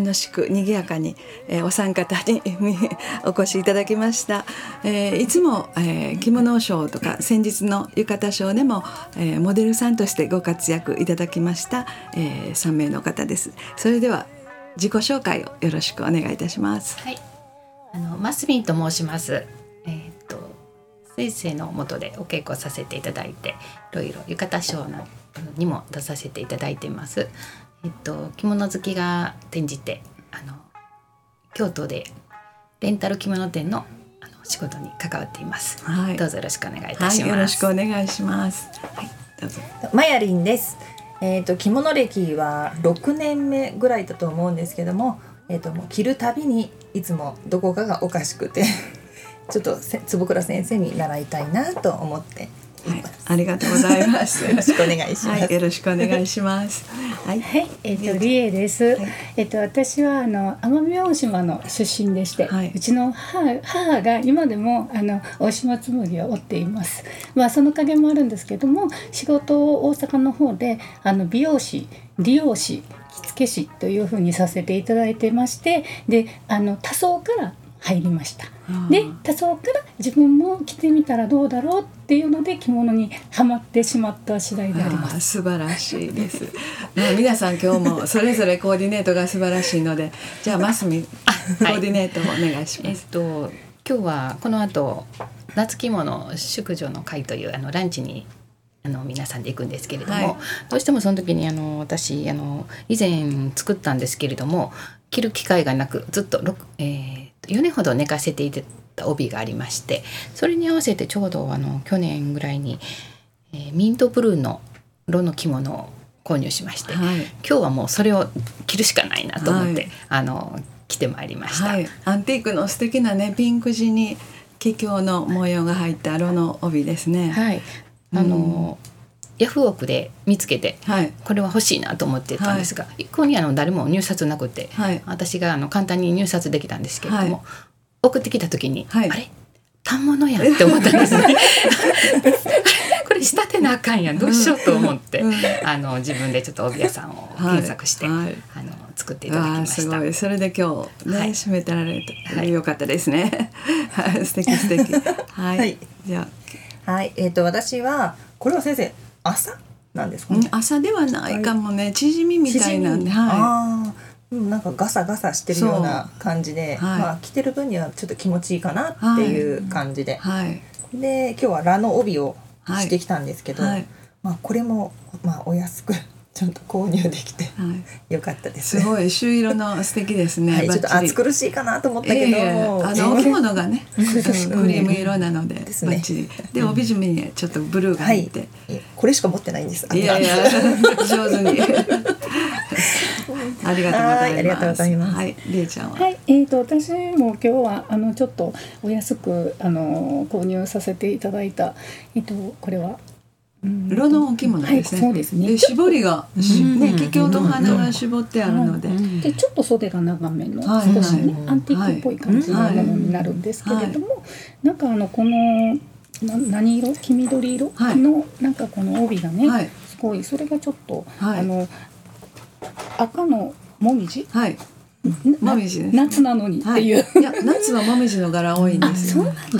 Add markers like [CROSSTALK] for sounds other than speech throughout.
楽しく賑やかに、えー、お三方に [LAUGHS] お越しいただきました、えー、いつも、えー、着物ショーとか先日の浴衣ショーでも、えー、モデルさんとしてご活躍いただきました、えー、3名の方です。それでは自己紹介をよろしくお願いいたします。はい。あのマスミンと申します。えー、っと先生の下でお稽古させていただいていろいろ浴衣ショーにも出させていただいています。えっと、着物好きが転じてあの京都でレンタル着物店のあの仕事に関わっています、はい、どうぞよろしくお願いいたします、はい、よろしくお願いします。はいどうぞ。マヤリンです。えっ、ー、と着物歴は6年目ぐらいだと思うんですけどもえっ、ー、ともう着るたびにいつもどこかがおかしくて [LAUGHS] ちょっと坪倉先生に習いたいなと思ってはい、ありがとうございます。よろしくお願いします。はい、よろしくお願いします。はい、はい、えっ、ー、と理恵です。はい、えっ、ー、と私はあの奄美大島の出身でして、はい、うちの母母が今でもあの大島紬を折っています。まあその影もあるんですけども、仕事を大阪の方であの美容師、理容師、着付け師というふうにさせていただいてまして、であの多層から入りました。で多層から自分も着てみたらどうだろうっていうので着物にはまってしまった次第であります。素晴らしいです。[LAUGHS] まあ皆さん今日もそれぞれコーディネートが素晴らしいので、[LAUGHS] じゃあマスミコーディネートをお願いします。はい、えっと今日はこの後夏着物宿女の会というあのランチにあの皆さんで行くんですけれども、はい、どうしてもその時にあの私あの以前作ったんですけれども着る機会がなくずっと、えー、4年ほど寝かせていた帯がありましてそれに合わせてちょうどあの去年ぐらいに、えー、ミントブルーの色の着物を購入しまして、はい、今日はもうそれを着るしかないなと思って、はい、あの着てまいりました、はい、アンティークの素敵なねピンク地に桔梗の模様が入った色の帯ですね。はい、あの、うんヤフオクで見つけて、はい、これは欲しいなと思ってたんですが、はい、一向にあの誰も入札なくて、はい、私があの簡単に入札できたんですけれども、送ってきた時に、あれ？反物やんって思ったんですね。[LAUGHS] これ仕立てなあかんやん。どうしようと思って、うん、あの自分でちょっと帯屋さんを検索して、あの作っていただきました。それで今日ね、締めてられて、はい、よかったですね。素敵素敵。[LAUGHS] はい。じゃあ。はい、えっ、ー、と私はこれは先生朝なんですかね、朝ではないかもね、縮みみたいなんで、はい、なんかガサガサしてるような感じで、はい、まあ着てる分にはちょっと気持ちいいかなっていう感じで、はい、で今日はラの帯をしてきたんですけど、まあこれもまあお安くちゃんと購入できて、はい、よかったです、すごい朱色の素敵ですね。はい、ちょっと暑苦しいかなと思ったけど、えー、あのお着物がね、[LAUGHS] クリーム色なので、ですね。で帯締めにちょっとブルーが入って、はい、これしか持ってないんです。いやいや [LAUGHS] 上手に。[LAUGHS] ありがとうございます。ありがとうございます。はい、りえちゃんは？はい、えっ、ー、と私も今日はあのちょっとお安くあの購入させていただいたえっ、ー、とこれは？色のお着物ですね。はい、そうですね。で絞りが、ね、桔梗と花が絞ってあるので、でちょっと袖が長めの少しね、アンティークっぽい感じのものになるんですけれども、なんかあのこのな何色？黄緑色？の、なんかこの帯がね、すごいそれがちょっと、あの赤のもみじ？はい。もみじ夏なのにっていう、い、や夏はもみじの柄多いんですそうなんです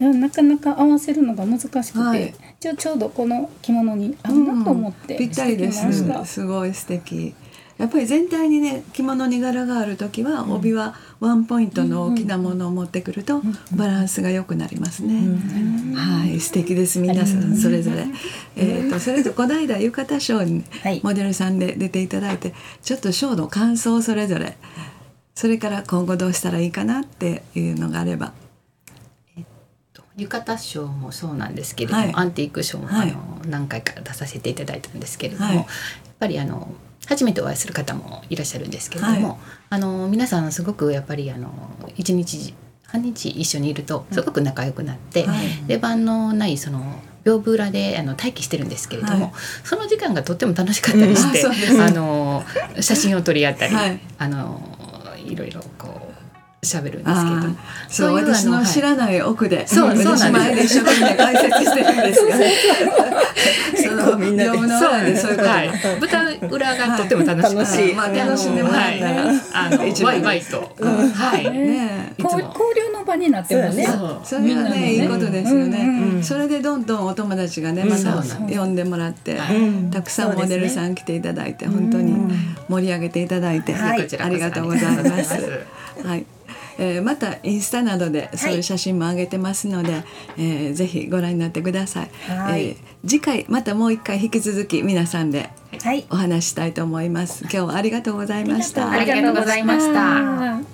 ね、なかなか合わせるのが難しくて、はい、じゃちょうどこの着物に合うなと思って、うん、ぴったりです。すごい素敵。やっぱり全体にね着物に柄がある時は、帯はワンポイントの大きなものを持ってくると、バランスが良くなりますね。はい。素敵です皆さんそれぞれ。えっ、とそれとこの間浴衣ショーにモデルさんで出ていただいて、ちょっとショーの感想をそれぞれ。それから今後どうしたらいいかなっていうのがあれば浴衣賞もそうなんですけれども、はい、アンティーク賞も、はい、あの何回か出させていただいたんですけれども、はい、やっぱりあの初めてお会いする方もいらっしゃるんですけれども、あの皆さんすごくやっぱりあの一日あ半日一緒にいるとすごく仲良くなって、はい、出番のないその屏風裏であの待機してるんですけれども、はい、その時間がとっても楽しかったりして、うん、あの写真を撮り合ったり、はい、あのいろいろこう喋るんですけど。そう私の知らない奥で。そうそうなんです。一生懸命解説してるんですがそのみんなで。そういうこと、はい、舞台裏がとても楽し楽しい、まあ楽しんでもらったら、あのワイワイと、はい。ね交流の場になってますね。それはねいいことですよね。それでどんどんお友達がねまた呼んでもらってたくさんモデルさん来ていただいて本当に盛り上げていただいてありがとうございます。はいえー、またインスタなどでそういう写真も上げてますので、はい、えー、ぜひご覧になってください、はい、えー、次回またもう一回引き続き皆さんでお話したいと思います、今日はありがとうございました。ありがとうございました